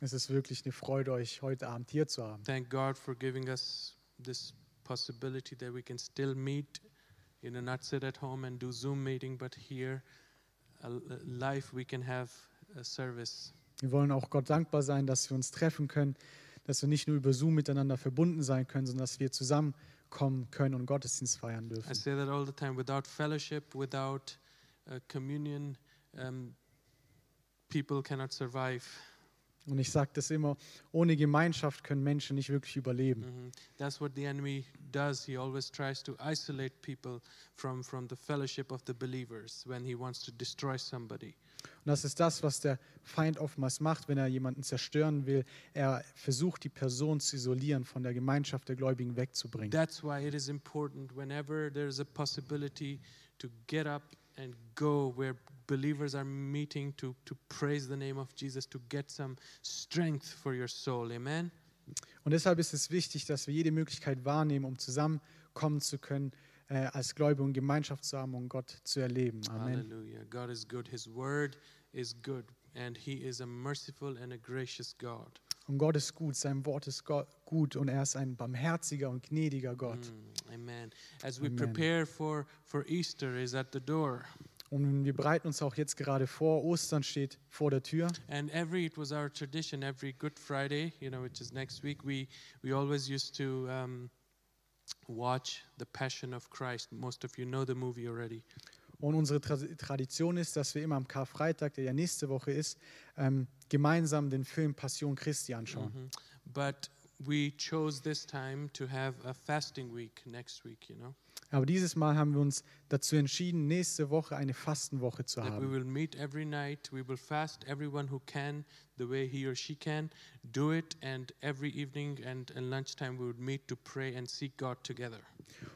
Es ist wirklich eine Freude, euch heute Abend hier zu haben. Thank God for giving us this possibility that we can still meet, you know, not sit at home and do Zoom meeting, but here, live, we can have a service. Wir wollen auch Gott dankbar sein, dass wir uns treffen können, dass wir nicht nur über Zoom miteinander verbunden sein können, sondern dass wir zusammenkommen können und Gottesdienst feiern I dürfen. say that all the time. Without fellowship, without uh, communion, um, people cannot survive. Und ich sage das immer, ohne Gemeinschaft können Menschen nicht wirklich überleben. Mhm. That's what the enemy does. He always tries to isolate people from, from the fellowship of the believers when he wants to destroy somebody. Und das ist das, was der Feind oftmals macht, wenn er jemanden zerstören will. Er versucht, die Person zu isolieren, von der Gemeinschaft der Gläubigen wegzubringen. That's why it is important whenever there's a possibility to get up and go where believers are meeting to, to praise the name of Jesus, to get some strength for your soul. Amen. Und deshalb ist es wichtig, dass wir jede Möglichkeit wahrnehmen, um zusammenkommen zu können, äh, als Gläubige und Gemeinschaft zu haben und Gott zu erleben. Amen. Hallelujah. God is good. His word is good. And he is a merciful and a gracious God. Und Gott ist gut, sein Wort ist Go- gut und er ist ein barmherziger und gnädiger Gott. Mm, amen. As we Amen. prepare for, for Easter is at the door. Und wir bereiten uns auch jetzt gerade vor, Ostern steht vor der Tür. And every it was our tradition every Good Friday, you know, which is next week. We we always used to um, watch the Passion of Christ. Most of you know the movie already. Und unsere Tra Tradition ist, dass wir immer am Karfreitag, der ja nächste Woche ist, ähm, gemeinsam den Film Passion Christi anschauen. Mhm. But we chose this time to have a fasting week next week. You know, Aber dieses Mal haben wir uns dazu entschieden, nächste Woche eine Fastenwoche zu that we haben. will meet every night. We will fast everyone who can, the way he or she can, do it. And every evening and, and lunchtime we would meet to pray and seek God together.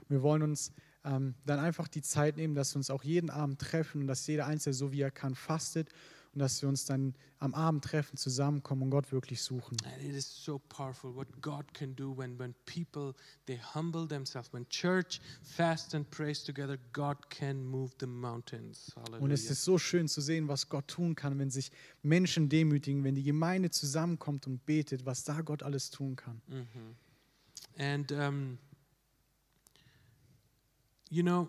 Wir wollen uns ähm, dann einfach die Zeit nehmen, dass wir uns auch jeden Abend treffen und dass jeder Einzelne so wie er kann fastet und dass wir uns dann am Abend treffen, zusammenkommen und Gott wirklich suchen. And it is so powerful what God can do when, when people they humble themselves. When church fasts and prays together, God can move the mountains. Und Hallelujah. es ist so schön zu sehen, was Gott tun kann, wenn sich Menschen demütigen, wenn die Gemeinde zusammenkommt und betet, was da Gott alles tun kann. Mhm. And um, you know,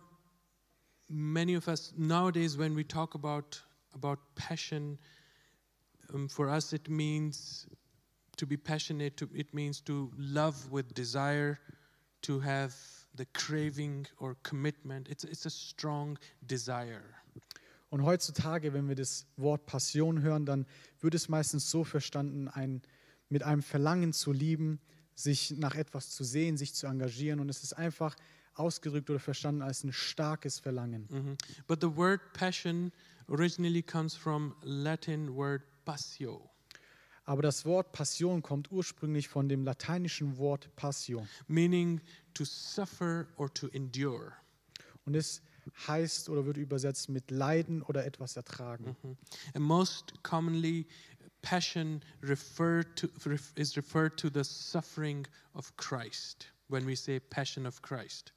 many of us nowadays, when we talk about about passion, um, for us it means to be passionate. To, it means to love with desire, to have the craving or commitment. It's it's a strong desire. Und heutzutage, wenn wir das Wort Passion hören, dann wird es meistens so verstanden, ein, mit einem Verlangen zu lieben, sich nach etwas zu sehen, sich zu engagieren. Und es ist einfach ausgedrückt oder verstanden als ein starkes Verlangen. Mhm. But the word passion originally comes from Latin word passio. Aber das Wort Passion kommt ursprünglich von dem lateinischen Wort Passio. meaning to suffer or to endure. Und es heißt oder wird übersetzt mit Leiden oder etwas ertragen. Mhm. And most commonly, passion referred to, is referred to the suffering of Christ when we say passion of Christ.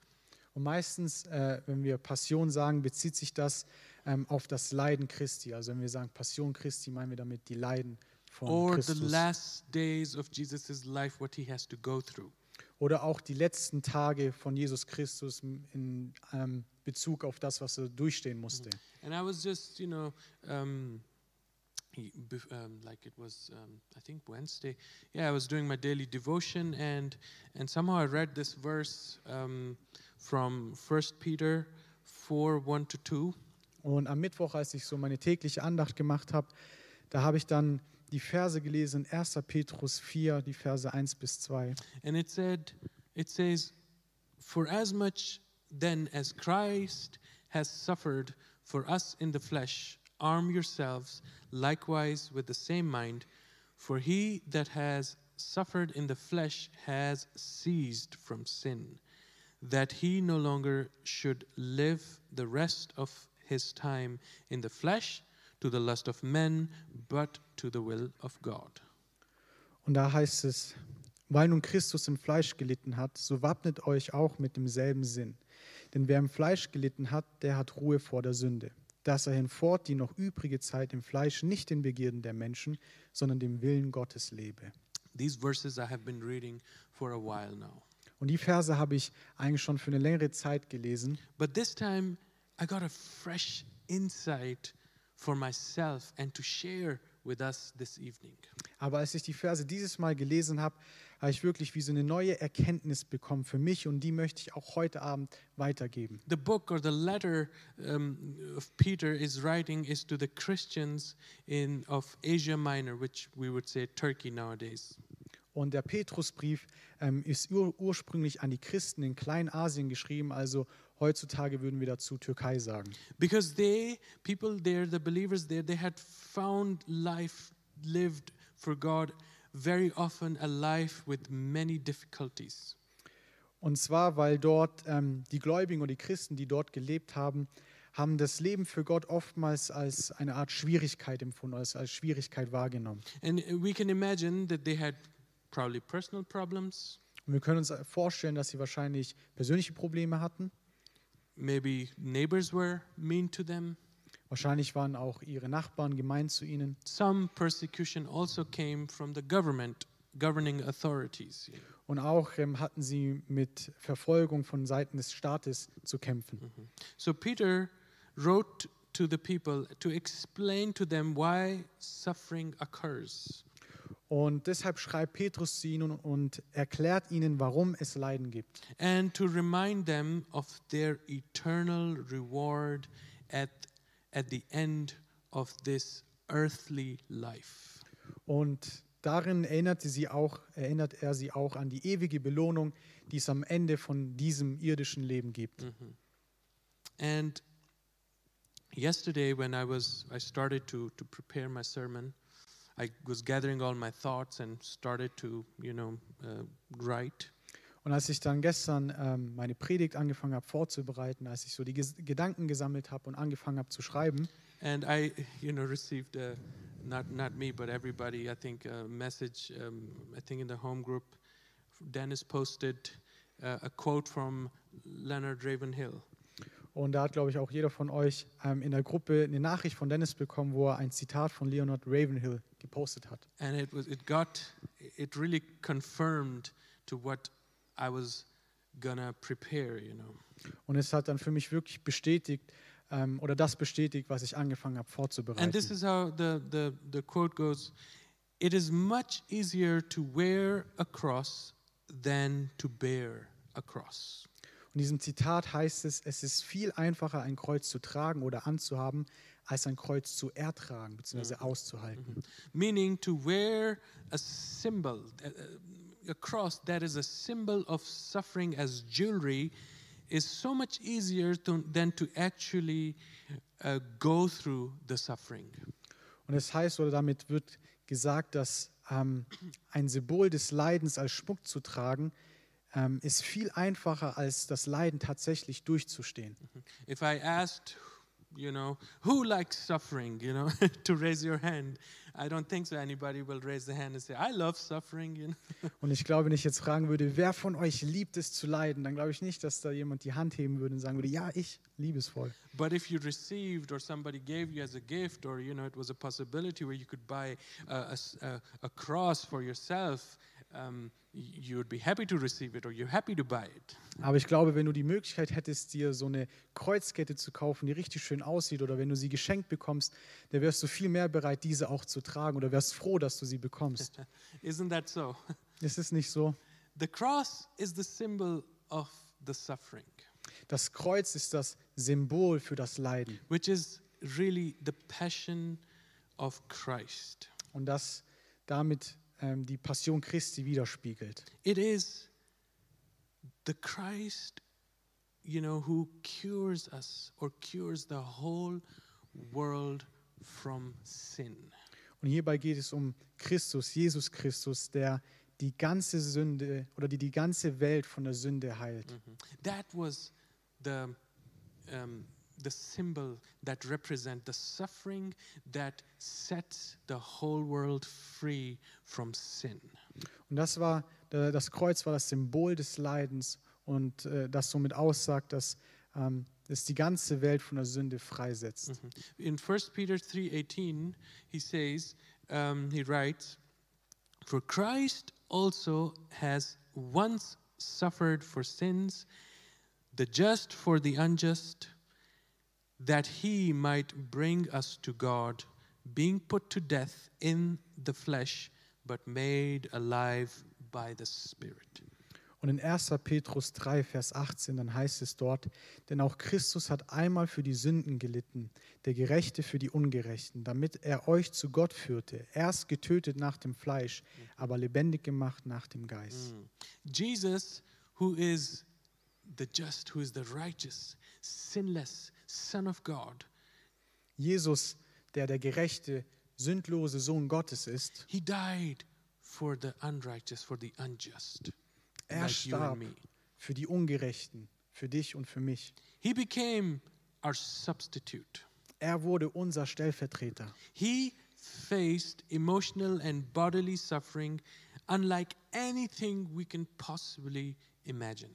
Und meistens, äh, wenn wir Passion sagen, bezieht sich das ähm, auf das Leiden Christi. Also wenn wir sagen Passion Christi, meinen wir damit die Leiden von Or the Christus. last days of Jesus' life, what he has to go through. Oder auch die letzten Tage von Jesus Christus in ähm, Bezug auf das, was er durchstehen musste. And I was just, you know, um, um, like it was, um, I think Wednesday. Yeah, I was doing my daily devotion, and and somehow I read this verse um, from First Peter four one to two, Und am Mittwoch, als ich so meine tägliche Andacht gemacht habe, da habe ich dann die Verse gelesen, 1. Petrus 4, die Verse 1 bis 2. and it said, it says, "For as much then as Christ has suffered for us in the flesh, arm yourselves likewise with the same mind, for he that has suffered in the flesh has ceased from sin, that he no longer should live the rest of his time in the flesh to the lust of men, but to the will of God." Und da heißt es, weil nun Christus im Fleisch gelitten hat, so wappnet euch auch mit demselben Sinn. Denn wer im Fleisch gelitten hat, der hat Ruhe vor der Sünde. dass er hinfort die noch übrige Zeit im Fleisch nicht den Begierden der Menschen, sondern dem Willen Gottes lebe. These verses I have been reading for a while now. Und die Verse habe ich eigentlich schon für eine längere Zeit gelesen. But this time I got a fresh insight for myself and to share with us this evening. Aber als ich die Verse dieses Mal gelesen habe, habe ich wirklich wie so eine neue Erkenntnis bekommen für mich und die möchte ich auch heute Abend weitergeben. The book or the letter um, of Peter is writing is to the Christians in of Asia Minor, which we would say Turkey nowadays. Und der Petrusbrief ähm, ist ur ursprünglich an die Christen in Kleinasien geschrieben, also heutzutage würden wir dazu Türkei sagen. Because they, people there, the believers there, they had found life lived for God very often a life with many difficulties. Und zwar, weil dort ähm, die Gläubigen und die Christen, die dort gelebt haben, haben das Leben für Gott oftmals als eine Art Schwierigkeit empfunden, als, als Schwierigkeit wahrgenommen. And we can imagine that they had probably personal problems, Und wir können uns vorstellen, dass sie wahrscheinlich persönliche Probleme hatten. Maybe neighbors were mean to them. Wahrscheinlich waren auch ihre Nachbarn gemein zu ihnen. Some persecution also came from the government, governing authorities. Und auch ähm, hatten sie mit Verfolgung von Seiten des Staates zu kämpfen. So Peter wrote to the people to explain to them why suffering occurs. Und deshalb schreibt Petrus zu ihnen und erklärt ihnen, warum es Leiden gibt. and to remind them of their eternal reward at, at the end of this earthly life. Und darin erinnerte sie auch, erinnert er sie auch an die ewige Belohnung, die es am Ende von diesem irdischen Leben gibt. And yesterday, when I was, I started to, to prepare my sermon, I was gathering all my thoughts and started to, you know, uh, write. Und als ich dann gestern ähm, meine Predigt angefangen habe vorzubereiten, als ich so die Ges Gedanken gesammelt habe und angefangen habe zu schreiben, And I, you know, received a, not not me, but everybody. I think a message. Um, I think in the home group, Dennis posted uh, a quote from Leonard Ravenhill, und da hat, glaube ich, auch jeder von euch ähm, in der Gruppe eine Nachricht von Dennis bekommen, wo er ein Zitat von Leonard Ravenhill gepostet hat. and it was it got it really confirmed to what I was gonna prepare. You know, Und es hat dann für mich wirklich bestätigt, ähm, oder das bestätigt, was ich angefangen habe vorzubereiten. and this is how the the the quote goes. It is much easier to wear a cross than to bear a cross. Und in diesem Zitat heißt es, es ist viel einfacher, ein Kreuz zu tragen oder anzuhaben, als ein Kreuz zu ertragen bzw. auszuhalten. meaning to wear a symbol, a- a cross that is a symbol of suffering as jewelry, is so much easier to, than to actually uh, go through the suffering. Und es heißt, oder damit wird gesagt, dass ähm, ein Symbol des Leidens als Schmuck zu tragen, ähm, ist viel einfacher, als das Leiden tatsächlich durchzustehen. If I asked, you know, who likes suffering, you know, to raise your hand, I don't think so. Anybody will raise the hand and say, I love suffering, you know. Und ich glaube, wenn ich jetzt fragen würde, wer von euch liebt es zu leiden, dann glaube ich nicht, dass da jemand die Hand heben würde und sagen würde, ja, ich liebe es voll. But if you received or somebody gave you as a gift, or you know, it was a possibility where you could buy a, a- a cross for yourself, um, y- you would be happy to receive it, or you're happy to buy it. Aber ich glaube, wenn du die Möglichkeit hättest, dir so eine Kreuzkette zu kaufen, die richtig schön aussieht, oder wenn du sie geschenkt bekommst, dann wärst du viel mehr bereit, diese auch zu tragen oder wärst froh, dass du sie bekommst. Isn't that so? Ist es nicht so? The cross is the symbol of the suffering, Das Kreuz ist das Symbol für das Leiden. which is really the passion of Christ. Und das damit ähm, die Passion Christi widerspiegelt. It is the Christ, you know, who cures us or cures the whole world from sin. Und hierbei geht es um Christus, Jesus Christus, der die ganze Sünde oder die die ganze Welt von der Sünde heilt. That was the um, the symbol that represent the suffering that sets the whole world free from sin. Und das war das Kreuz war das Symbol des Leidens und äh, das somit aussagt, dass ähm, das die ganze Welt von der Sünde freisetzt. In 1 Peter 3:18, he says, um, he writes, "For Christ also has once suffered for sins, the just for the unjust, that he might bring us to God, being put to death in the flesh, but made alive by the Spirit." Und in 1. Petrus 3, Vers 18, dann heißt es dort, denn auch Christus hat einmal für die Sünden gelitten, der Gerechte für die Ungerechten, damit er euch zu Gott führte, erst getötet nach dem Fleisch, aber lebendig gemacht nach dem Geist. Jesus, who is the just, who is the righteous, sinless Son of God, Jesus, der der gerechte, sündlose Sohn Gottes ist, he died for the unrighteous, for the unjust, er like starb für die Ungerechten, für dich und für mich. He became our substitute. Er wurde unser Stellvertreter. He faced emotional and bodily suffering unlike anything we can possibly imagine.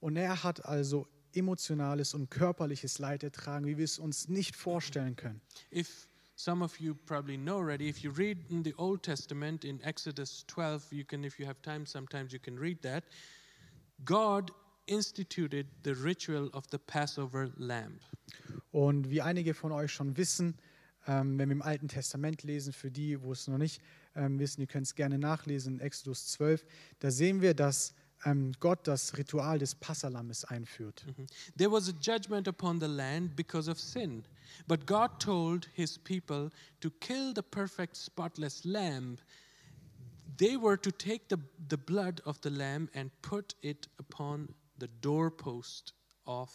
Und er hat also emotionales und körperliches Leid ertragen, wie wir es uns nicht vorstellen können. If some of you probably know already, if you read in the Old Testament in Exodus 12, you can, if you have time, sometimes you can read that. God instituted the ritual of the Passover lamb. Und wie einige von euch schon wissen, ähm, wenn wir im Alten Testament lesen, für die, wo es noch nicht ähm, wissen, ihr könnt es gerne nachlesen in Exodus 12, da sehen wir, dass Gott das Ritual des Passalammes einführt. Mhm. There was a judgment upon the land because of sin. But God told his people to kill the perfect, spotless lamb. They were to take the, the blood of the lamb and put it upon the doorpost of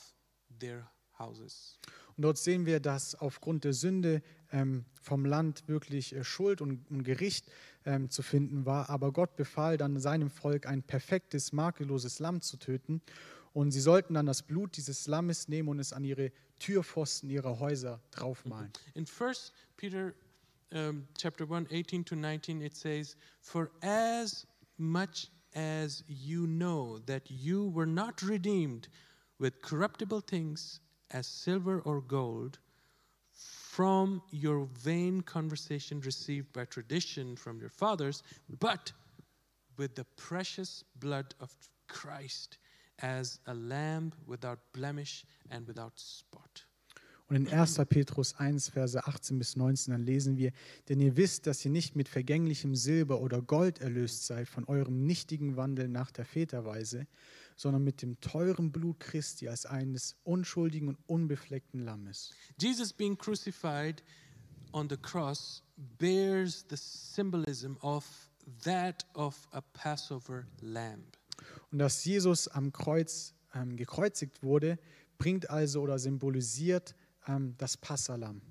their houses. Und dort sehen wir, dass aufgrund der Sünde ähm, vom Land wirklich äh, Schuld und, und Gericht ähm, zu finden war. Aber Gott befahl dann seinem Volk, ein perfektes, makelloses Lamm zu töten. Und sie sollten dann das Blut dieses Lammes nehmen und es an ihre Türpfosten ihrer Häuser draufmalen. In 1 Peter um, chapter 1, 18 to 19, it says, For as much as you know that you were not redeemed with corruptible things as silver or gold from your vain conversation received by tradition from your fathers, but with the precious blood of Christ as a lamb without blemish and without spot. Und in 1. Petrus 1, Verse 18 bis 19, dann lesen wir, denn ihr wisst, dass ihr nicht mit vergänglichem Silber oder Gold erlöst seid von eurem nichtigen Wandel nach der Väterweise, sondern mit dem teuren Blut Christi als eines unschuldigen und unbefleckten Lammes. Jesus being crucified on the cross bears the symbolism of that of a Passover lamb. Und dass Jesus am Kreuz ähm, gekreuzigt wurde, bringt also oder symbolisiert ähm, das Passalam.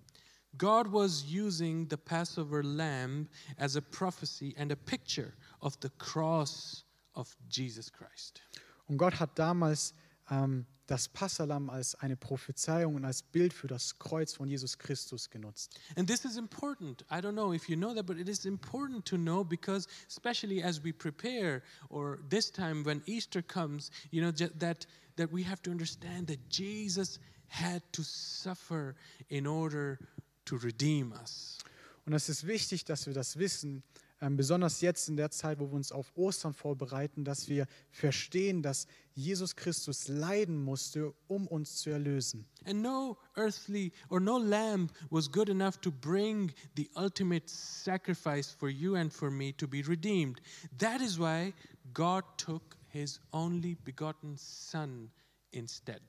God was using the Passover lamb as a prophecy and a picture of the cross of Jesus Christ. Und Gott hat damals ähm, das Passalam als eine Prophezeiung und als Bild für das Kreuz von Jesus Christus genutzt. And this is important. I don't know if you know that, but it is important to know because, especially as we prepare, or this time when Easter comes, you know, that, that we have to understand that Jesus had to suffer in order to redeem us. Und es ist wichtig, dass wir das wissen, besonders jetzt in der Zeit, wo wir uns auf Ostern vorbereiten, dass wir verstehen, dass Jesus Christus leiden musste, um uns zu erlösen. And no earthly or no lamb was good enough to bring the ultimate sacrifice for you and for me to be redeemed. That is why God took his only begotten Son instead.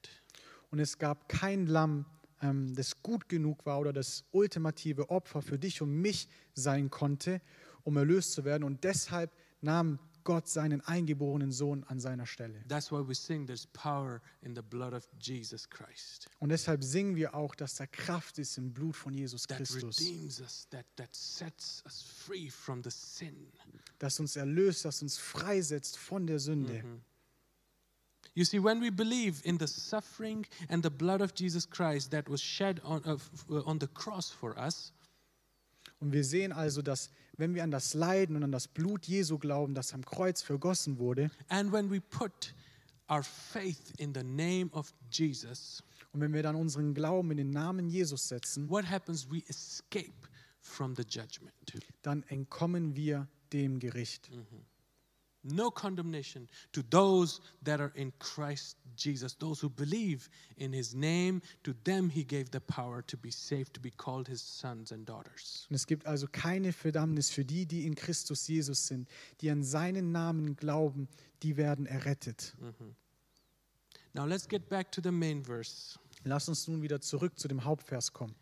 Und es gab kein Lamm, ähm, das gut genug war oder das ultimative Opfer für dich und mich sein konnte, um erlöst zu werden. Und deshalb nahm Gott seinen eingeborenen Sohn an seiner Stelle. That's why we sing there's power in the blood of Jesus Christ Und deshalb singen wir auch, dass da Kraft ist im Blut von Jesus Christus, redeems us, that, that sets us free from the sin. das uns erlöst, das uns freisetzt von der Sünde. You see, when we believe in the suffering and the blood of Jesus Christ that was shed on, uh, on the cross for us, Und wir sehen also, dass wenn wir an das Leiden und an das Blut Jesu glauben, das am Kreuz vergossen wurde, And when we put our faith in the name of Jesus, Und wenn wir dann unseren Glauben in den Namen Jesus setzen, what happens? We escape from the judgment. dann entkommen wir dem Gericht. No condemnation to those that are in Christ Jesus, those who believe in his name. To them he gave the power to be saved, to be called his sons and daughters. Und es gibt also keine Verdammnis für die, die in Christus Jesus sind, die an seinen Namen glauben, die werden errettet. Mhm. Now let's get back to the main verse. Lass uns nun wieder zurück zu dem Hauptvers kommen.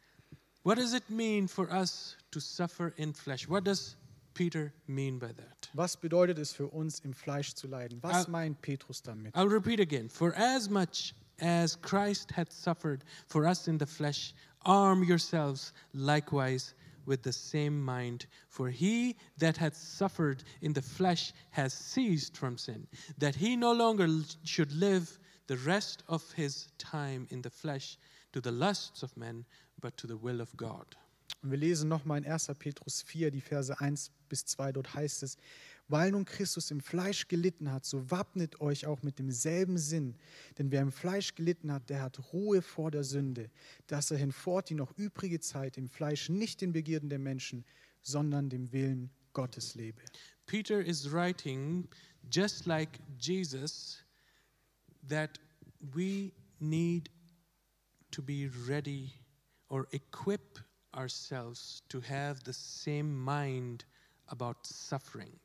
What does it mean for us to suffer in flesh? What does Peter mean by that? Was bedeutet es für uns, im Fleisch zu leiden? Was Ah. meint Petrus damit? I'll repeat again. For as much as Christ hath suffered for us in the flesh, arm yourselves likewise with the same mind. For he that hath suffered in the flesh has ceased from sin, that he no longer should live the rest of his time in the flesh to the lusts of men, but to the will of God. Und wir lesen nochmal in 1. Petrus 4, die Verse 1 bis 2, dort heißt es, weil nun Christus im Fleisch gelitten hat, so wappnet euch auch mit demselben Sinn. Denn wer im Fleisch gelitten hat, der hat Ruhe vor der Sünde, dass er hinfort die noch übrige Zeit im Fleisch nicht den Begierden der Menschen, sondern dem Willen Gottes lebe. Peter is writing, just like Jesus, that we need to be ready or equip ourselves to have the same mind about suffering.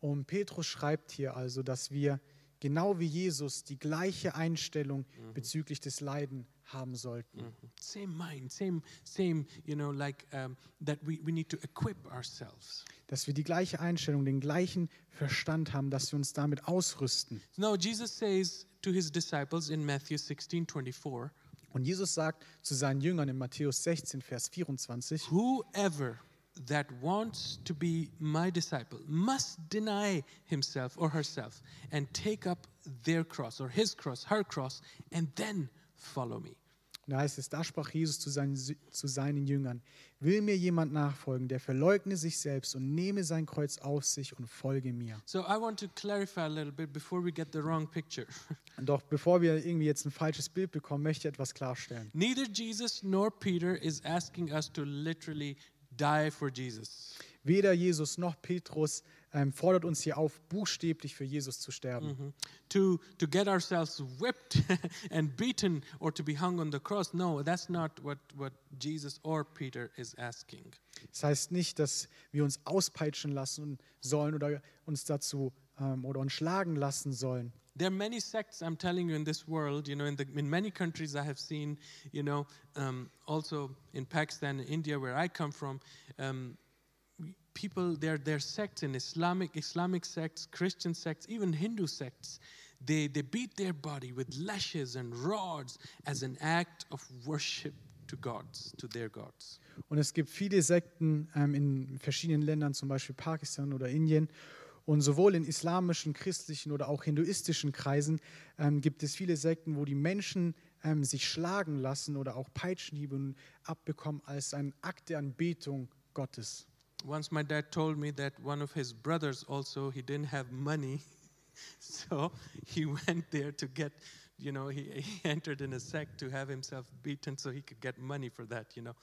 Und Petrus schreibt hier also, dass wir genau wie Jesus die gleiche Einstellung bezüglich des Leiden haben sollten. Same mind, same, same, you know, like um, that we, we need to equip ourselves. Dass wir die gleiche Einstellung, den gleichen Verstand haben, dass wir uns damit ausrüsten. No, Jesus says to his disciples in Matthew 16 24, Und Jesus sagt zu seinen Jüngern in Matthäus 16, Vers 24, Whoever that wants to be my disciple must deny himself or herself and take up their cross or his cross, her cross, and then follow me. Da heißt es, da sprach Jesus zu seinen, zu seinen Jüngern, will mir jemand nachfolgen, der verleugne sich selbst und nehme sein Kreuz auf sich und folge mir. So I want to clarify a little bit before we get the wrong picture. Doch bevor wir irgendwie jetzt ein falsches Bild bekommen, möchte ich etwas klarstellen. Neither Jesus nor Peter is asking us to literally die for Jesus. Weder Jesus noch Petrus ähm, fordert uns hier auf, buchstäblich für Jesus zu sterben. Mhm. To, to get ourselves whipped and beaten or to be hung on the cross. No, that's not what, what Jesus or Peter is asking. Das heißt nicht, dass wir uns auspeitschen lassen sollen oder uns dazu ähm, oder uns schlagen lassen sollen. There are many sects, I'm telling you, in this world. You know, in, the, in many countries I have seen, you know, um, also in Pakistan and India, where I come from, um, people, there are sects in Islamic, Islamic sects, Christian sects, even Hindu sects. They, they beat their body with lashes and rods as an act of worship to gods, to their gods. Und es gibt viele Sekten ähm, in verschiedenen Ländern, zum Beispiel Pakistan oder Indien. Und sowohl in islamischen, christlichen oder auch hinduistischen Kreisen ähm, gibt es viele Sekten, wo die Menschen ähm, sich schlagen lassen oder auch Peitschenhiebe abbekommen als ein Akt der Anbetung Gottes. Once my dad told me that one of his brothers also he didn't have money, so he went there to get, you know, he, he entered in a sect to have himself beaten so he could get money for that, you know.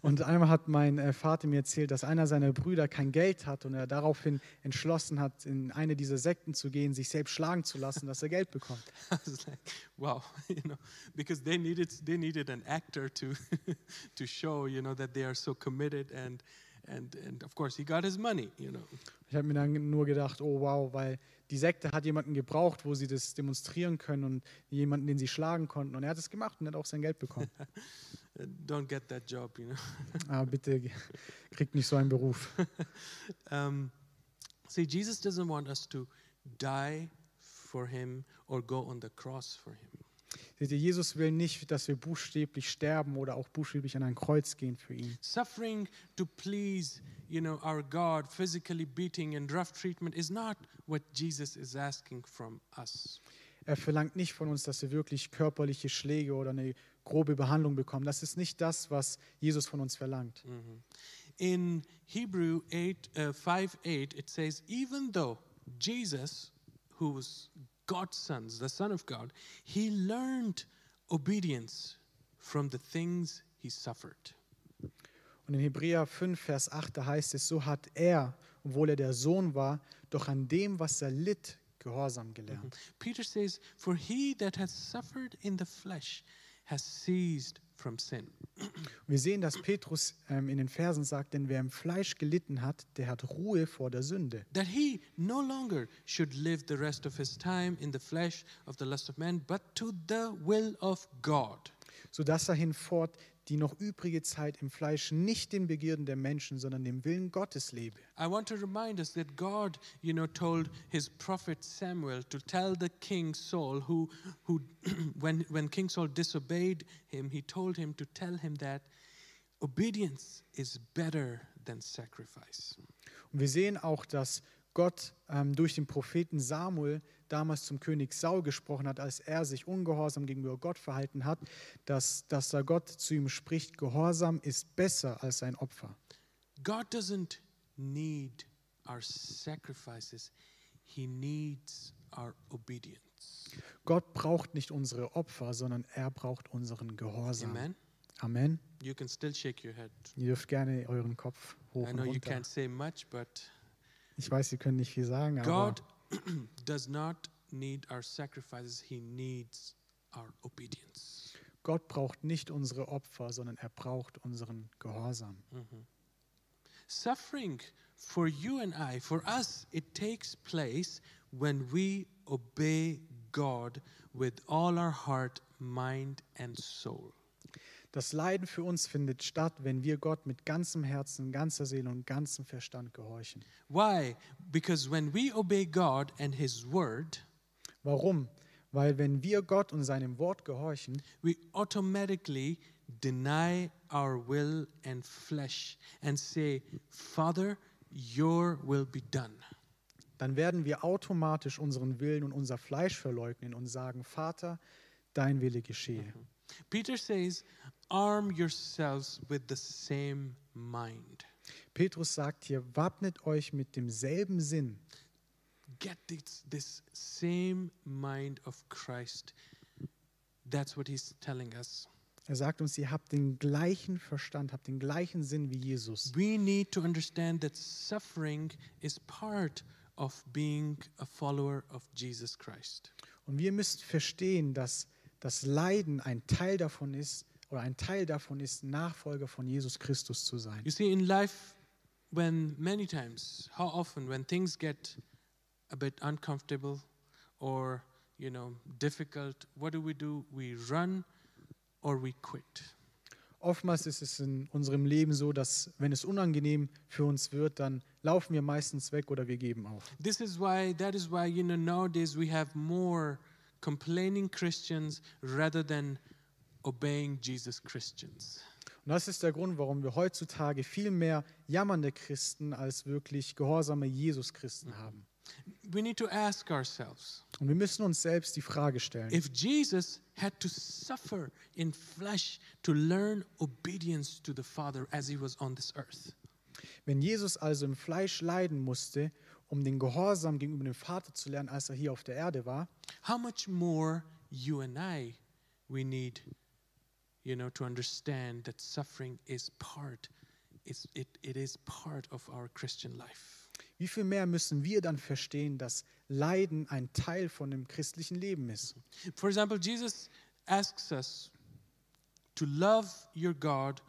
Und einmal hat mein äh, Vater mir erzählt, dass einer seiner Brüder kein Geld hat und er daraufhin entschlossen hat, in eine dieser Sekten zu gehen, sich selbst schlagen zu lassen, dass er Geld bekommt. I was like, wow, you know, because they needed they needed an actor to to show, you know, that they are so committed and and and of course he got his money, you know. Ich habe mir dann nur gedacht, oh wow, weil die Sekte hat jemanden gebraucht, wo sie das demonstrieren können und jemanden, den sie schlagen konnten. Und er hat es gemacht und hat auch sein Geld bekommen. Don't get that job, you know. Aber bitte kriegt nicht so einen Beruf. Um, see, Jesus doesn't want us to die for him or go on the cross for him. Seht ihr, Jesus will nicht, dass wir buchstäblich sterben oder auch buchstäblich an ein Kreuz gehen für ihn. Suffering to please, you know, our God, physically beating and rough treatment is not what Jesus is asking from us. Er verlangt nicht von uns, dass wir wirklich körperliche Schläge oder eine grobe Behandlung bekommen. Das ist nicht das, was Jesus von uns verlangt. In Hebrew 8, uh, 5 8, it says, even though Jesus, who was God's son, the Son of God, he learned obedience from the things he suffered. Und in Hebräer 5, Vers 8, da heißt es, so hat er, obwohl er der Sohn war, doch an dem, was er litt, Gehorsam gelernt. Peter says, For he that has suffered in the flesh has ceased from sin. Wir sehen, dass Petrus ähm, in den Versen sagt, denn wer im Fleisch gelitten hat, der hat Ruhe vor der Sünde. That he no longer should live the rest of his time in the flesh of the lust of man, but to the will of God. sodass er hinfort die noch übrige Zeit im Fleisch nicht den Begierden der Menschen, sondern dem Willen Gottes lebe. I want to remind us that God, you know, told his prophet Samuel to tell the king Saul, who, who when, when King Saul disobeyed him, he told him to tell him that obedience is better than sacrifice. Und wir sehen auch, dass Gott ähm, durch den Propheten Samuel damals zum König Saul gesprochen hat, als er sich ungehorsam gegenüber Gott verhalten hat, dass, dass da Gott zu ihm spricht, Gehorsam ist besser als ein Opfer. God doesn't need our sacrifices, He needs our obedience. Gott braucht nicht unsere Opfer, sondern er braucht unseren Gehorsam. Amen. Amen. You can still shake your head. Ihr dürft gerne euren Kopf hoch I und know you runter. can't say much, but Ich weiß, Sie können nicht viel sagen, aber God does not need our sacrifices, He needs our obedience. Gott braucht nicht unsere Opfer, sondern er braucht unseren Gehorsam. Suffering for you and I, for us, it takes place when we obey God with all our heart, mind, and soul. Das Leiden für uns findet statt, wenn wir Gott mit ganzem Herzen, ganzer Seele und ganzem Verstand gehorchen. Why? Because when we obey God and His word, Warum? Weil wenn wir Gott und seinem Wort gehorchen, we automatically deny our will and flesh and say, Father, your will be done. dann werden wir automatisch unseren Willen und unser Fleisch verleugnen und sagen, Vater, dein Wille geschehe. Peter says, arm yourselves with the same mind. Petrus sagt hier, wappnet euch mit demselben Sinn. Get this, this same mind of Christ. That's what he's telling us. Er sagt uns, ihr habt den gleichen Verstand, habt den gleichen Sinn wie Jesus. We need to understand that suffering is part of being a follower of Jesus Christ. Und wir müssen verstehen, dass das Leiden ein Teil davon ist, oder ein Teil davon ist, Nachfolger von Jesus Christus zu sein. You see, in life, when many times, how often, when things get a bit uncomfortable or, you know, difficult, what do we do? We run or we quit. Oftmals ist es in unserem Leben so, dass wenn es unangenehm für uns wird, dann laufen wir meistens weg oder wir geben auf. This is why, that is why, you know, nowadays we have more complaining Christians rather than obeying Jesus Christians. Und das ist der Grund, warum wir heutzutage viel mehr jammernde Christen als wirklich gehorsame Jesus-Christen haben. We need to ask ourselves Und wir müssen uns selbst die Frage stellen, if Jesus had to suffer in flesh to learn obedience to the Father as he was on this earth, wenn Jesus also im Fleisch leiden musste, um den Gehorsam gegenüber dem Vater zu lernen, als er hier auf der Erde war, how much more you and I we need you know to understand that suffering is part is it, it is part of our Christian life. wie viel mehr müssen wir dann verstehen, dass Leiden ein Teil von dem christlichen Leben ist? For example, Jesus asks us to love your God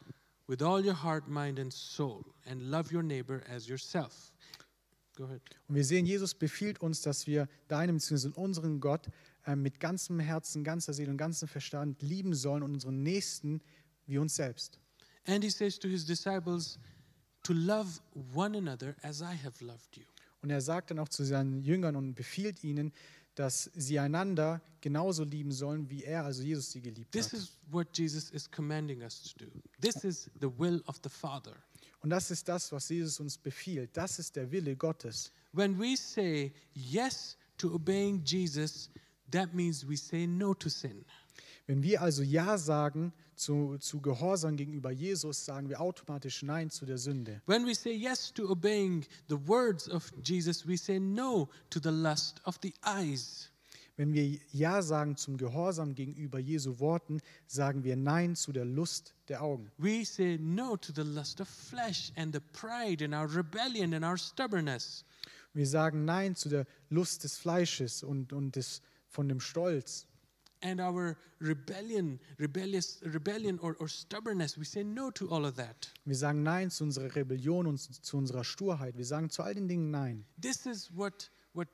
with all your heart, mind, and soul, and love your neighbor as yourself. Go ahead. Und wir sehen, Jesus befiehlt uns, dass wir deinem bzw. unseren Gott äh, mit ganzem Herzen, ganzer Seele und ganzem Verstand lieben sollen und unseren Nächsten wie uns selbst. And he says to his disciples to love one another as I have loved you. Und er sagt dann auch zu seinen Jüngern und befiehlt ihnen, dass sie einander genauso lieben sollen, wie er, also Jesus, sie geliebt This hat. is what Jesus is commanding us to do. This is the will of the Father. Und das ist das, was Jesus uns befiehlt. Das ist der Wille Gottes. When we say yes to obeying Jesus, that means we say no to sin. Wenn wir also Ja sagen zu, zu Gehorsam gegenüber Jesus, sagen wir automatisch Nein zu der Sünde. When we say yes to obeying the words of Jesus, we say no to the lust of the eyes. Wenn wir Ja sagen zum Gehorsam gegenüber Jesu Worten, sagen wir Nein zu der Lust der Augen. We say no to the lust of flesh and the pride and our rebellion and our stubbornness. Wir sagen Nein zu der Lust des Fleisches und, und des, von dem Stolz. And our rebellion, rebellious rebellion or, or stubbornness, we say no to all of that. Wir sagen Nein zu unserer Rebellion und zu unserer Sturheit. Wir sagen zu all den Dingen Nein. This is what what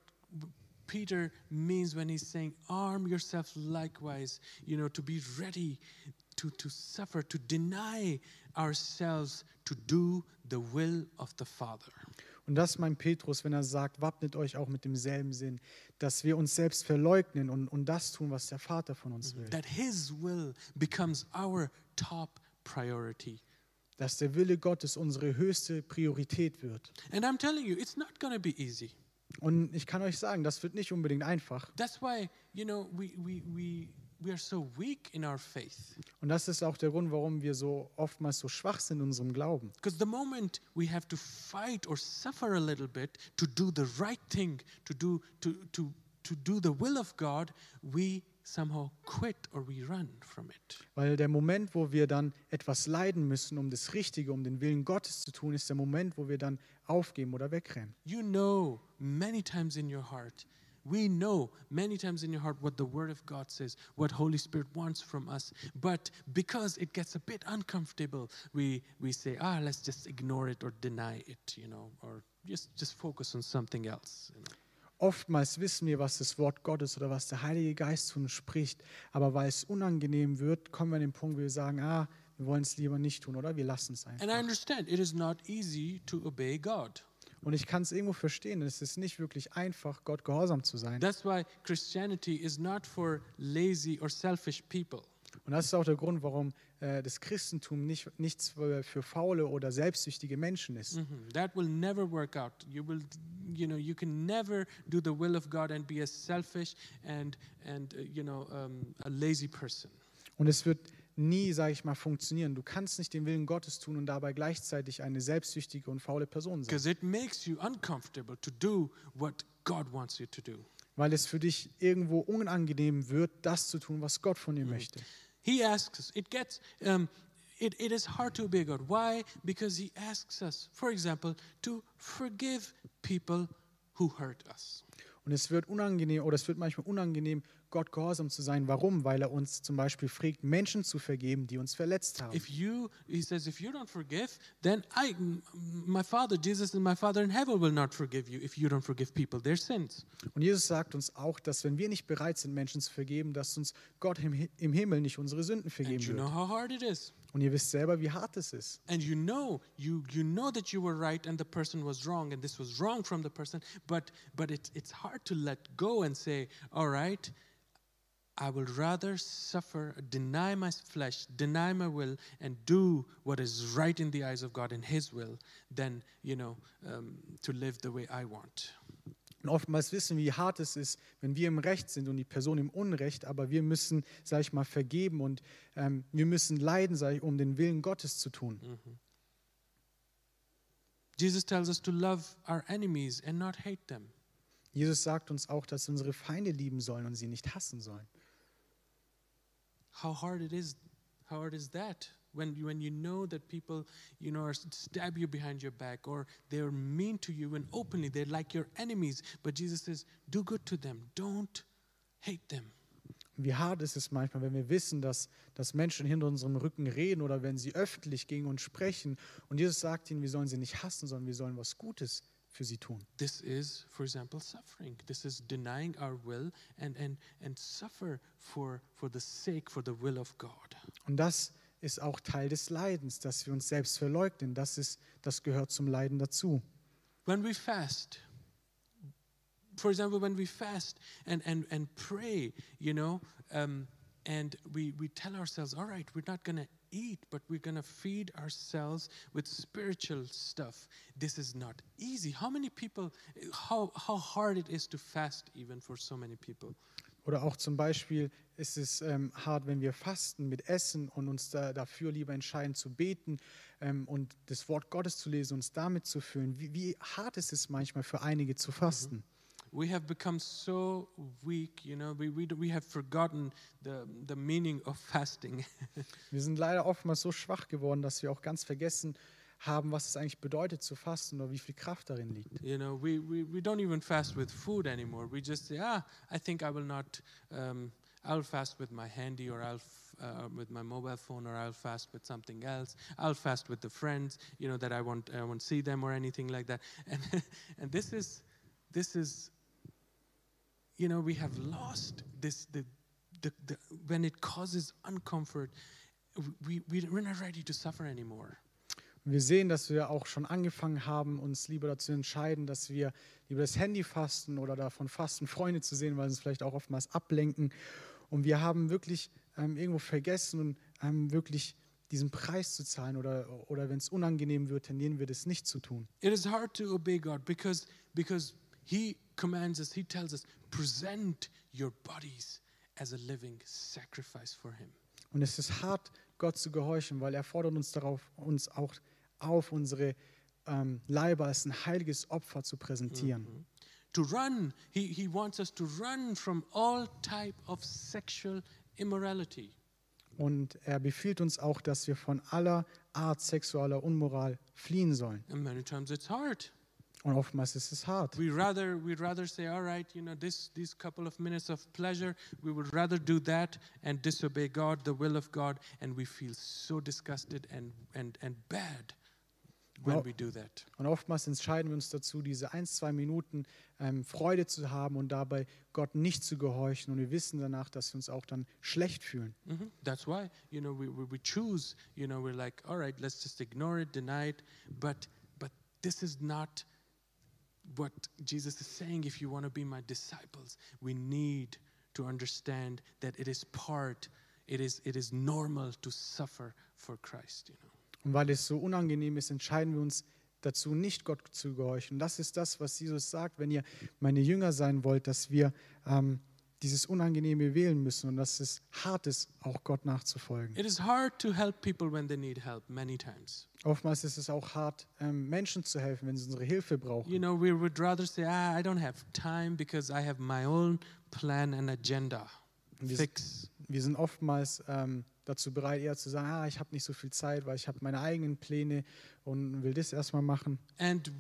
Peter means when he's saying, arm yourself likewise, you know, to be ready to, to suffer, to deny ourselves to do the will of the Father. Und das meint Petrus, wenn er sagt, wappnet euch auch mit demselben Sinn, dass wir uns selbst verleugnen und, und das tun, was der Vater von uns will. That his will becomes our top priority. Dass der Wille Gottes unsere höchste Priorität wird. And I'm telling you, it's not going to be easy. Und ich kann euch sagen, das wird nicht unbedingt einfach. That's why, you know, we, we, we, so weak in our faith. Und das ist auch der Grund, warum wir so oftmals so schwach sind in unserem Glauben. Because the moment we have to fight or suffer a little bit to do the right thing, to do, to, to, to do the will of God, we somehow quit or we run from it. Weil der Moment, wo wir dann etwas leiden müssen, um das Richtige, um den Willen Gottes zu tun, ist der Moment, wo wir dann aufgeben oder wegrennen. You know many times in your heart, we know many times in your heart what the Word of God says, what Holy Spirit wants from us. But because it gets a bit uncomfortable, we, we say, ah, let's just ignore it or deny it, you know, or just, just focus on something else. You know. Oftmals wissen wir, was das Wort Gottes oder was der Heilige Geist zu uns spricht, aber weil es unangenehm wird, kommen wir an den Punkt, wo wir sagen, ah, wir wollen es lieber nicht tun oder wir lassen es And I understand it is not easy to obey God. Und ich kann es irgendwo verstehen, es ist nicht wirklich einfach, Gott gehorsam zu sein. That's why Christianity is not for lazy or selfish people. Und das ist auch der Grund, warum äh, das Christentum nicht, nichts für, für faule oder selbstsüchtige Menschen ist. Mhm. That will never work out. You will, you know, you can never do the will of God and be a selfish and and uh, you know um, a lazy person. Und es wird nie, sage ich mal, funktionieren. Du kannst nicht den Willen Gottes tun und dabei gleichzeitig eine selbstsüchtige und faule Person sein. Because it makes you uncomfortable to do what God wants you to do. Weil es für dich irgendwo unangenehm wird, das zu tun, was Gott von dir möchte. He asks. It gets. Um, it, it is hard to obey God. Why? Because He asks us, for example, to forgive people who hurt us. Und es wird unangenehm oder es wird manchmal unangenehm, Gott gehorsam zu sein. Warum? Weil er uns zum Beispiel fragt, Menschen zu vergeben, die uns verletzt haben. If you, he says, if you don't forgive, then I, my Father, Jesus, and my Father in heaven will not forgive you if you don't forgive people their sins. Und Jesus sagt uns auch, dass wenn wir nicht bereit sind, Menschen zu vergeben, dass uns Gott im, im Himmel nicht unsere Sünden And vergeben you know wird. how hard it is. Und ihr wisst selber, wie hart es ist. And you know, you, you know that you were right and the person was wrong, and this was wrong from the person, but, but it, it's hard to let go and say, all right, I will rather suffer, deny my flesh, deny my will, and do what is right in the eyes of God in His will than, you know, um, to live the way I want. Und oftmals wissen wir, wie hart es ist, wenn wir im Recht sind und die Person im Unrecht, aber wir müssen, sag ich mal, vergeben und ähm, wir müssen leiden, sag ich, um den Willen Gottes zu tun. Jesus tells us to love our enemies and not hate them. Jesus sagt uns auch, dass wir unsere Feinde lieben sollen und sie nicht hassen sollen. How hard it is, how hard is that? When you, when you know that people, you know, are stab you behind your back or they're mean to you and openly they're like your enemies. But Jesus says, do good to them. Don't hate them. Wie hart ist es manchmal, wenn wir wissen, dass, dass Menschen hinter unserem Rücken reden oder wenn sie öffentlich gegen uns sprechen und Jesus sagt ihnen, wir sollen sie nicht hassen, sondern wir sollen was Gutes für sie tun. This is, for example, suffering. This is denying our will and, and, and suffer for, for the sake, for the will of God. Und das ist auch Teil des Leidens, dass wir uns selbst verleugnen. Das, ist, das gehört zum Leiden dazu. When we fast, for example, when we fast and, and, and pray, you know, um, and we, we tell ourselves, all right, we're not going to eat, but we're going to feed ourselves with spiritual stuff. This is not easy. How many people, how, how hard it is to fast, even for so many people? Oder auch zum Beispiel ist es ähm, hart, wenn wir fasten mit Essen und uns da, dafür lieber entscheiden zu beten ähm, und das Wort Gottes zu lesen, uns damit zu füllen. Wie, wie hart ist es manchmal für einige zu fasten? we have become so weak, you know, we, we, we have forgotten the, the meaning of fasting. Wir sind leider oftmals so schwach geworden, dass wir auch ganz vergessen haben, was es eigentlich bedeutet zu fasten oder wie viel Kraft darin liegt. you know, we, we, we don't even fast with food anymore. We just say, ah, I think I will not, um, I'll fast with my handy or I'll uh, with my mobile phone or I'll fast with something else. I'll fast with the friends, you know, that I won't, I won't see them or anything like that. And, and this is, this is, you know, we have lost this, the, the, the, when it causes uncomfort, we, we, we're not ready to suffer anymore. Wir sehen, dass wir auch schon angefangen haben, uns lieber dazu entscheiden, dass wir lieber das Handy fasten oder davon fasten, Freunde zu sehen, weil sie uns vielleicht auch oftmals ablenken. Und wir haben wirklich ähm, irgendwo vergessen und ähm, wirklich diesen Preis zu zahlen oder, oder wenn es unangenehm wird, tendieren wir das nicht zu tun. It is hard to obey God because, because He commands us, He tells us, present your bodies as a living sacrifice for Him. Und es ist hart, Gott zu gehorchen, weil er fordert uns darauf, uns auch auf, unsere ähm, Leiber als ein heiliges Opfer zu präsentieren. To run, he, he wants us to run from all type of sexual immorality. Und er befiehlt uns auch, dass wir von aller Art sexueller Unmoral fliehen sollen. And many times it's hard. Und oftmals ist es hart. We rather we'd rather say, all right, you know, this these couple of minutes of pleasure, we would rather do that and disobey God, the will of God, and we feel so disgusted and and and bad when we do that. Und oftmals entscheiden wir uns dazu, diese ein, zwei Minuten ähm, Freude zu haben und dabei Gott nicht zu gehorchen. Und wir wissen danach, dass wir uns auch dann schlecht fühlen. hmm That's why you know we, we we choose. You know we're like, all right, let's just ignore it, deny it. But but this is not what Jesus is saying. If you want to be my disciples, we need to understand that it is part. It is it is normal to suffer for Christ. You know. Und weil es so unangenehm ist, entscheiden wir uns dazu, nicht Gott zu gehorchen. Und das ist das, was Jesus sagt, wenn ihr meine Jünger sein wollt, dass wir ähm, dieses Unangenehme wählen müssen und dass es hart ist, auch Gott nachzufolgen. It is hard to help people when they need help. Many times. Oftmals ist es auch hart, ähm, Menschen zu helfen, wenn sie unsere Hilfe brauchen. You know, we would rather say, ah, I don't have time because I have my own plan and agenda. Wir- Fix. Wir sind oftmals ähm, dazu bereit, eher zu sagen, ah, ich habe nicht so viel Zeit, weil ich habe meine eigenen Pläne und will das erstmal machen. And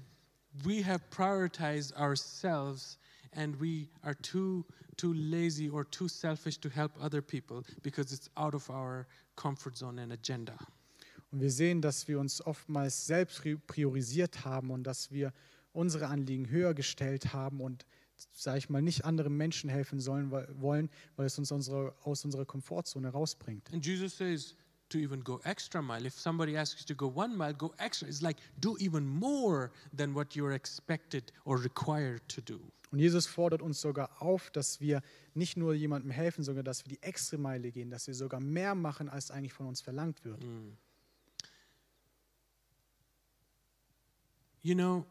we have prioritized ourselves and we are too too lazy or too selfish to help other people because it's out of our comfort zone and agenda. Und wir sehen, dass wir uns oftmals selbst pri- priorisiert haben und dass wir unsere Anliegen höher gestellt haben und, sage ich mal, nicht anderen Menschen helfen sollen, weil, wollen, weil es uns unsere, aus unserer Komfortzone rausbringt. And Jesus says to even go extra mile. If somebody asks you to go one mile, go extra. It's like do even more than what you're expected or required to do. Und Jesus fordert uns sogar auf, dass wir nicht nur jemandem helfen, sondern dass wir die extra Meile gehen, dass wir sogar mehr machen, als eigentlich von uns verlangt wird. You know,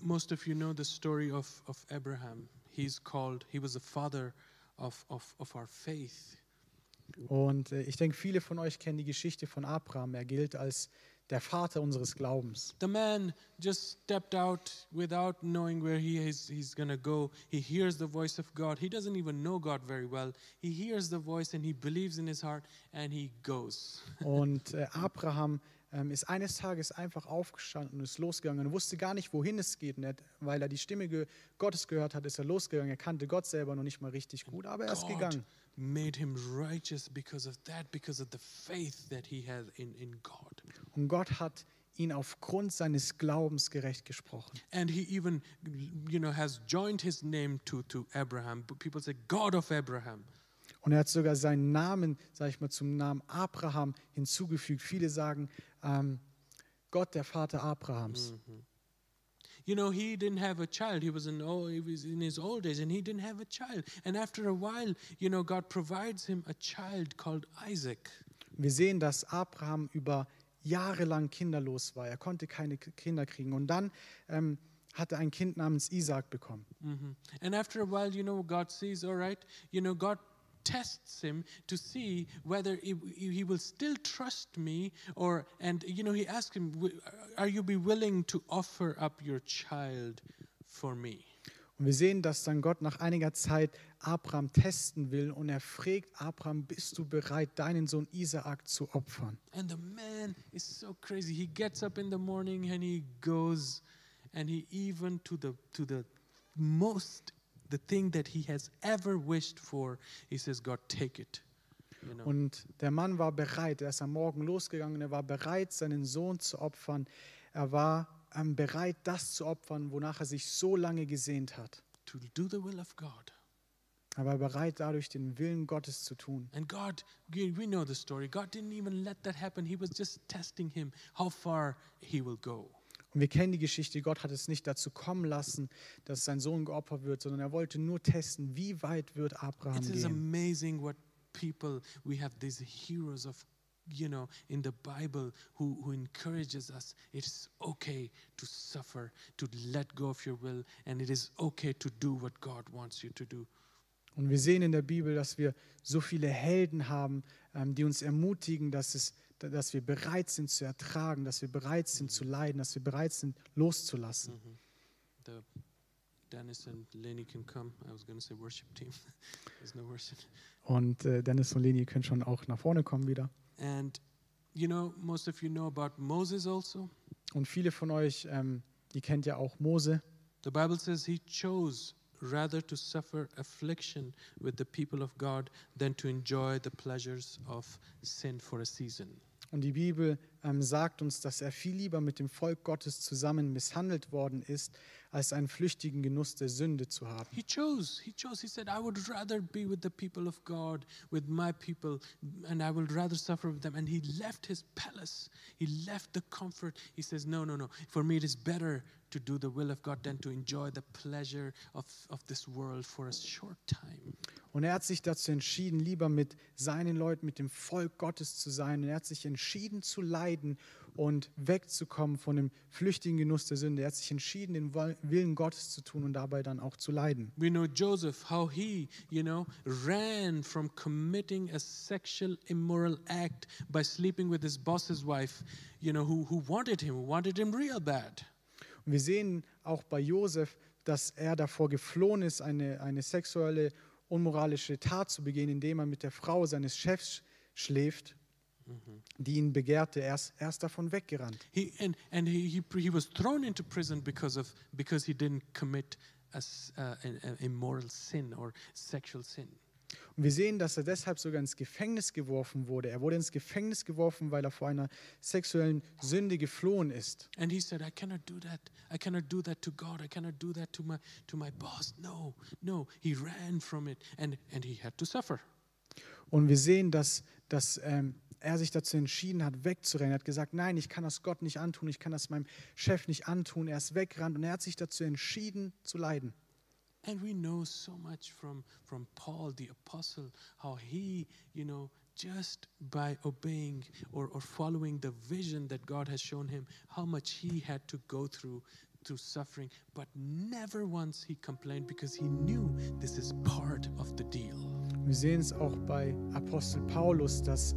most of you know the story of, of Abraham. He's called, he was the father of, of, of our faith. Und äh, ich denke, viele von euch kennen die Geschichte von Abraham. Er gilt als der Vater unseres Glaubens. The man just stepped out without knowing where he is he's going to go. He hears the voice of God. He doesn't even know God very well. He hears the voice and he believes in his heart and he goes. Und äh, Abraham ist eines Tages einfach aufgestanden und ist losgegangen. Er wusste gar nicht, wohin es geht. Und er, weil er die Stimme Gottes gehört hat, ist er losgegangen. Er kannte Gott selber noch nicht mal richtig gut, aber er ist God gegangen. made him righteous because of that, because of the faith that he had in, in God. Und Gott hat ihn aufgrund seines Glaubens gerecht gesprochen. And he even, you know, has joined his name to, to Abraham. People say, God of Abraham. Und er hat sogar seinen Namen, sage ich mal, zum Namen Abraham hinzugefügt. Viele sagen, ähm, Gott, der Vater Abrahams. You know, he didn't have a child. He was in old, he was in his old age, and he didn't have a child. And after a while, you know, God provides him a child called Isaac. Wir sehen, dass Abraham über Jahre lang kinderlos war. Er konnte keine Kinder kriegen. Und dann ähm, hat er ein Kind namens Isaac bekommen. Mhm. And after a while, you know, God sees, all right, you know, God tests him to see whether he, he will still trust me or and you know he asked him are you be willing to offer up your child for me Und wir sehen, dass dann Gott nach einiger Zeit Abraham testen will und er fragt Abraham, bist du bereit, deinen Sohn Isaak zu opfern? And the man is so crazy. He gets up in the morning and he goes and he even to the to the most the thing that he has ever wished for, he says, God, take it. You know? Und der Mann war bereit, er ist am Morgen losgegangen, er war bereit, seinen Sohn zu opfern. Er war ähm, bereit, das zu opfern, wonach er sich so lange gesehnt hat. to do the will of God. Er war bereit, dadurch den Willen Gottes zu tun. And God, we we know the story. God didn't even let that happen. He was just testing him how far he will go. Und wir kennen die Geschichte, Gott hat es nicht dazu kommen lassen, dass sein Sohn geopfert wird, sondern er wollte nur testen, wie weit wird Abraham It is gehen. amazing what people we have these heroes of you know in the bible who, who encourages us. It's okay to suffer to let go of your will and it is okay to do what god wants you to do Und wir sehen in der Bibel, dass wir so viele Helden haben, ähm, die uns ermutigen, dass, es, dass wir bereit sind zu ertragen, dass wir bereit sind zu leiden, dass wir bereit sind loszulassen. the dennis and lenny can come i was going to say worship team there's no worship Und äh, Dennis und Leni können schon auch nach vorne kommen wieder. and you know most of you know about moses also Und viele von euch, ähm, ihr kennt ja auch Mose. The Bible says he chose rather to suffer affliction with the people of God than to enjoy the pleasures of sin for a season. Und die Bibel ähm, sagt uns, dass er viel lieber mit dem Volk Gottes zusammen misshandelt worden ist, als einen flüchtigen Genuss der Sünde zu haben. He chose, he chose, he said, I would rather be with the people of God, with my people, and I will rather suffer with them. And he left his palace, he left the comfort. He says, No, no, no. For me, it is better to do the will of God than to enjoy the pleasure of, of this world for a short time. Und er hat sich dazu entschieden, lieber mit seinen Leuten, mit dem Volk Gottes zu sein. Und er hat sich entschieden zu leiden und wegzukommen von dem flüchtigen Genuss der Sünde. Er hat sich entschieden, den Willen Gottes zu tun und dabei dann auch zu leiden. We know Joseph, how he, you know, ran from committing a sexual immoral act by sleeping with his boss's wife, you know, who, who wanted him, who wanted him real bad. Und wir sehen auch bei Josef, dass er davor geflohen ist, eine, eine sexuelle, unmoralische Tat zu begehen, indem er mit der Frau seines Chefs schläft, die ihn begehrte. Er ist, er ist davon weggerannt. He, and and he, he, he was thrown into prison because, of, because he didn't commit a, an an immoral sin or sexual sin. Und wir sehen, dass er deshalb sogar ins Gefängnis geworfen wurde. Er wurde ins Gefängnis geworfen, weil er vor einer sexuellen Sünde geflohen ist. And he said, I cannot do that. I cannot do that to God. I cannot do that to my, to my boss. No, no. He ran from it and, and he had to suffer. Und wir sehen, dass, dass ähm, er sich dazu entschieden hat, wegzurennen. Er hat gesagt, nein, ich kann das Gott nicht antun, ich kann das meinem Chef nicht antun. Er ist weggerannt und er hat sich dazu entschieden zu leiden. And we know so much from, from Paul, the apostle, how he, you know, just by obeying or, or following the vision that God has shown him, how much he had to go through through suffering, but never once he complained because he knew this is part of the deal. Wir sehen es auch bei Apostel Paulus, dass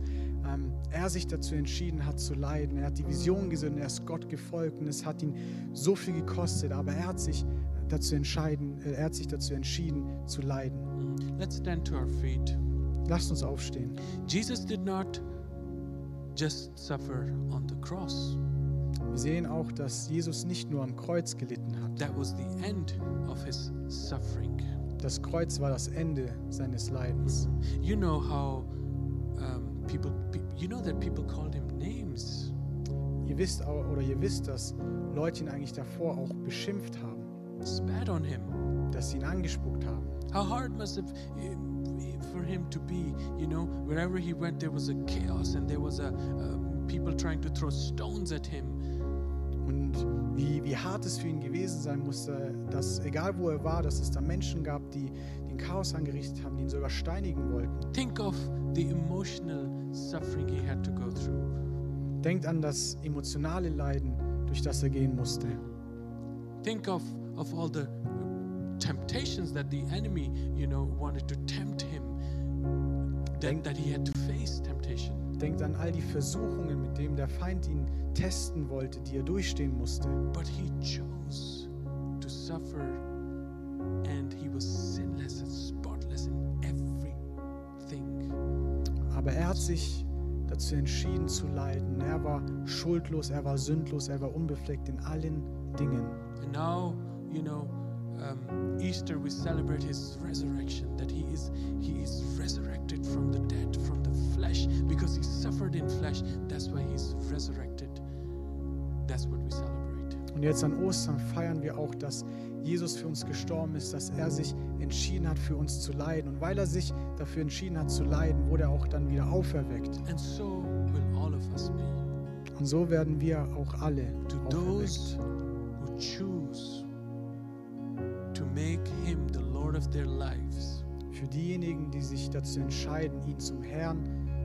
ähm, er sich dazu entschieden hat zu leiden. Er hat die Vision gesehen, er ist Gott gefolgt und es hat ihn so viel gekostet, aber er hat sich dazu entscheiden, äh, er hat sich dazu entschieden zu leiden. Let's stand to our feet. Lasst uns aufstehen. Jesus did not just suffer on the cross. Wir sehen auch, dass Jesus nicht nur am Kreuz gelitten hat. That was the end of his suffering. Das Kreuz war das Ende seines Leidens. You know how um, people, pe- you know that people called him names. Ihr wisst oder ihr wisst, dass Leute ihn eigentlich davor auch beschimpft haben, spat on him. dass sie ihn angespuckt haben. How hard must it for him to be? You know, wherever he went, there was a chaos and there was a uh, people trying to throw stones at him. Und wie, wie hart es für ihn gewesen sein musste, dass egal wo er war, dass es da Menschen gab, die den Chaos angerichtet haben, die ihn sogar steinigen wollten. Think of the emotional suffering he had to go through. Denkt an das emotionale Leiden, durch das er gehen musste. Think of of all the temptations that the enemy, you know, wanted to tempt him. That, Denk- that he had to face temptation. Denkt an all die Versuchungen, mit denen der Feind ihn testen wollte, die er durchstehen musste. But he chose to suffer and he was sinless and spotless in everything. Aber er hat sich dazu entschieden zu leiden. Er war schuldlos, er war sündlos, er war unbefleckt in allen Dingen. And now, you know, um, Easter we celebrate his resurrection. That he is he is resurrected from the dead, from the flesh, because he suffered in flesh. That's why he's resurrected. That's what we celebrate. Und jetzt an Ostern feiern wir auch, dass Jesus für uns gestorben ist, dass er sich entschieden hat, für uns zu leiden. Und weil er sich dafür entschieden hat zu leiden, wurde er auch dann wieder auferweckt. And so will all of us be. Und so werden wir auch alle To make him the Lord of their lives, Für diejenigen, die sich dazu entscheiden, ihn zum Herrn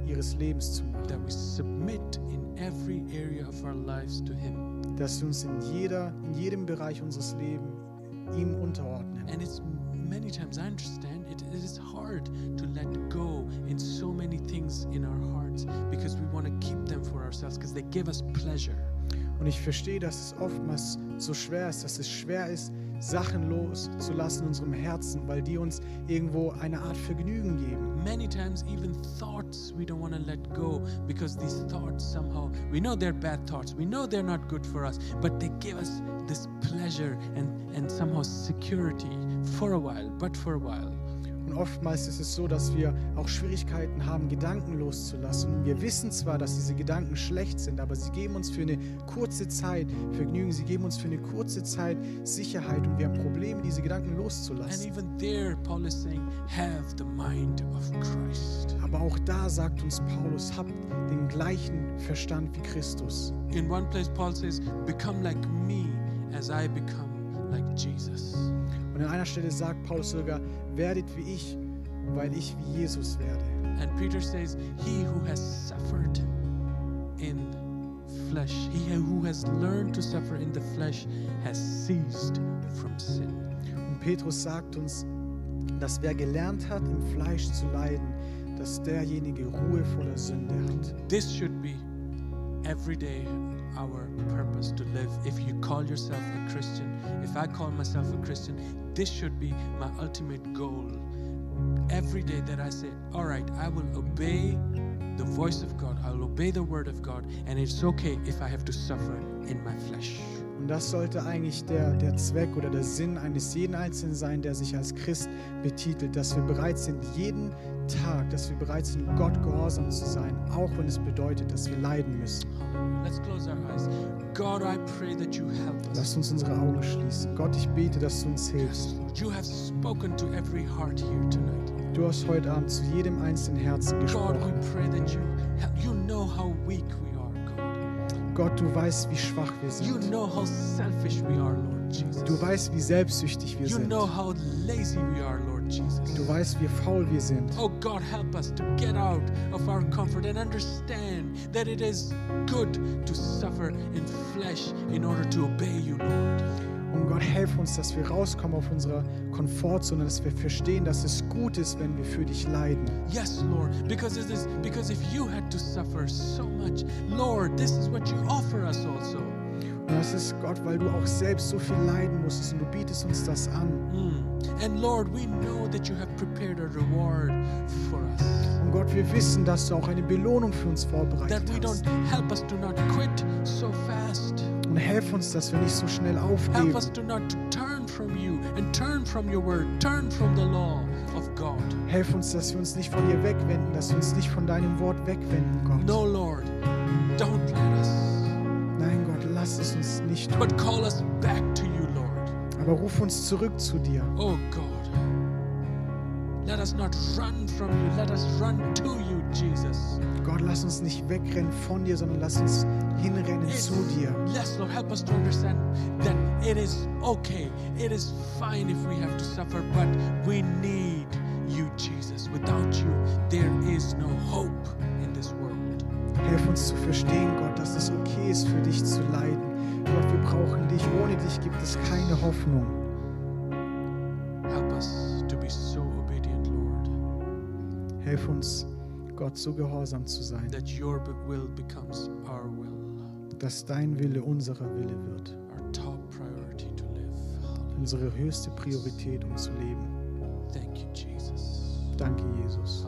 ihres Lebens zu machen. that we submit in every area of our lives to him. Dass wir uns in, jeder, in jedem Bereich unseres Lebens ihm unterordnen. And it's many times, I understand, it, it is hard to let go in so many things in our hearts because we want to keep them for ourselves because they give us pleasure. Und ich verstehe, dass es oftmals so schwer ist, dass es schwer ist, Sachen loszulassen in unserem Herzen, weil die uns irgendwo eine Art Vergnügen geben. Many times, even thoughts we don't want to let go because these thoughts somehow, we know they're bad thoughts, we know they're not good for us, but they give us this pleasure and, and somehow security for a while, but for a while. Oftmals ist es so, dass wir auch Schwierigkeiten haben, Gedanken loszulassen. Wir wissen zwar, dass diese Gedanken schlecht sind, aber sie geben uns für eine kurze Zeit Vergnügen, sie geben uns für eine kurze Zeit Sicherheit und wir haben Probleme, diese Gedanken loszulassen. there, saying, have the mind of Christ. Aber auch da sagt uns Paulus, habt den gleichen Verstand wie Christus. In one place, Paul says, Become like me as I become like Jesus. Und an einer Stelle sagt Paulus sogar, werdet wie ich, weil ich wie Jesus werde. And Peter says, He who has suffered in flesh, he who has learned to suffer in the flesh, has ceased from sin. Und Petrus sagt uns, dass wer gelernt hat, im Fleisch zu leiden, dass derjenige Ruhe vor der Sünde hat. This should be every day our purpose to live. If you call yourself a Christian, if I call myself a Christian, this should be my ultimate goal. Every day that I say, All right, I will obey the voice of God, I will obey the word of God, and it's okay if I have to suffer in my flesh. Und das sollte eigentlich der, der Zweck oder der Sinn eines jeden Einzelnen sein, der sich als Christ betitelt, dass wir bereit sind, jeden Tag, dass wir bereit sind, Gott gehorsam zu sein, auch wenn es bedeutet, dass wir leiden müssen. Hallelujah. Let's close our eyes. God, I pray that you help us. Lass uns unsere Augen schließen. Gott, ich bete, dass du uns hilfst. Lord. You have spoken to every heart here tonight. Du hast heute Abend zu jedem einzelnen Herzen gesprochen. we pray that you help. You know how weak we are, God. Gott, du weißt, wie schwach wir You sind. know how selfish we are, Lord Jesus. Du weißt, wie selbstsüchtig wir you sind. Du weißt, wie faul wir sind. Oh God, help us to get out of our comfort and understand that it is good to suffer in flesh in order to obey you, Lord. Und Gott, helf uns, dass wir rauskommen auf unserer Komfortzone, dass wir verstehen, dass es gut ist, wenn wir für dich leiden. Yes, Lord, because it is because if you had to suffer so much, Lord, this is what you offer us also. Das ist Gott, weil du auch selbst so viel leiden musstest und du bietest uns das an. Mm. And Lord, we know that you have prepared a reward for us. Und Gott, wir wissen, dass du auch eine Belohnung für uns That vorbereitet we hast. don't help us to not quit so fast. Und helf uns, dass wir nicht so schnell Help aufgeben. us to not turn from you and turn from your word, turn from the law of God. Helf uns, dass wir uns nicht von dir wegwenden, dass wir uns nicht von deinem Wort wegwenden, Gott. No, Lord, but call us back to you, Lord. Aber ruf uns zurück zu dir. Oh God. Let us not run from you, let us run to you, Jesus. Gott, lass uns nicht wegrennen von dir, sondern lass uns hinrennen It's- zu dir. Yes, Lord, help us to understand that it is okay, it is fine if we have to suffer, but we need you, Jesus. Without you, there is no hope in this world. Helf uns zu verstehen, Gott, dass es okay ist, für dich zu leiden. Gott, wir brauchen dich. Ohne dich gibt es keine Hoffnung. Help us to be so obedient, Lord, Helf uns, Gott, so gehorsam zu sein, that your will becomes our will, dass dein Wille unserer Wille wird. our top priority to live. Unsere höchste Priorität, um zu leben. Thank you, Jesus. Danke, Jesus.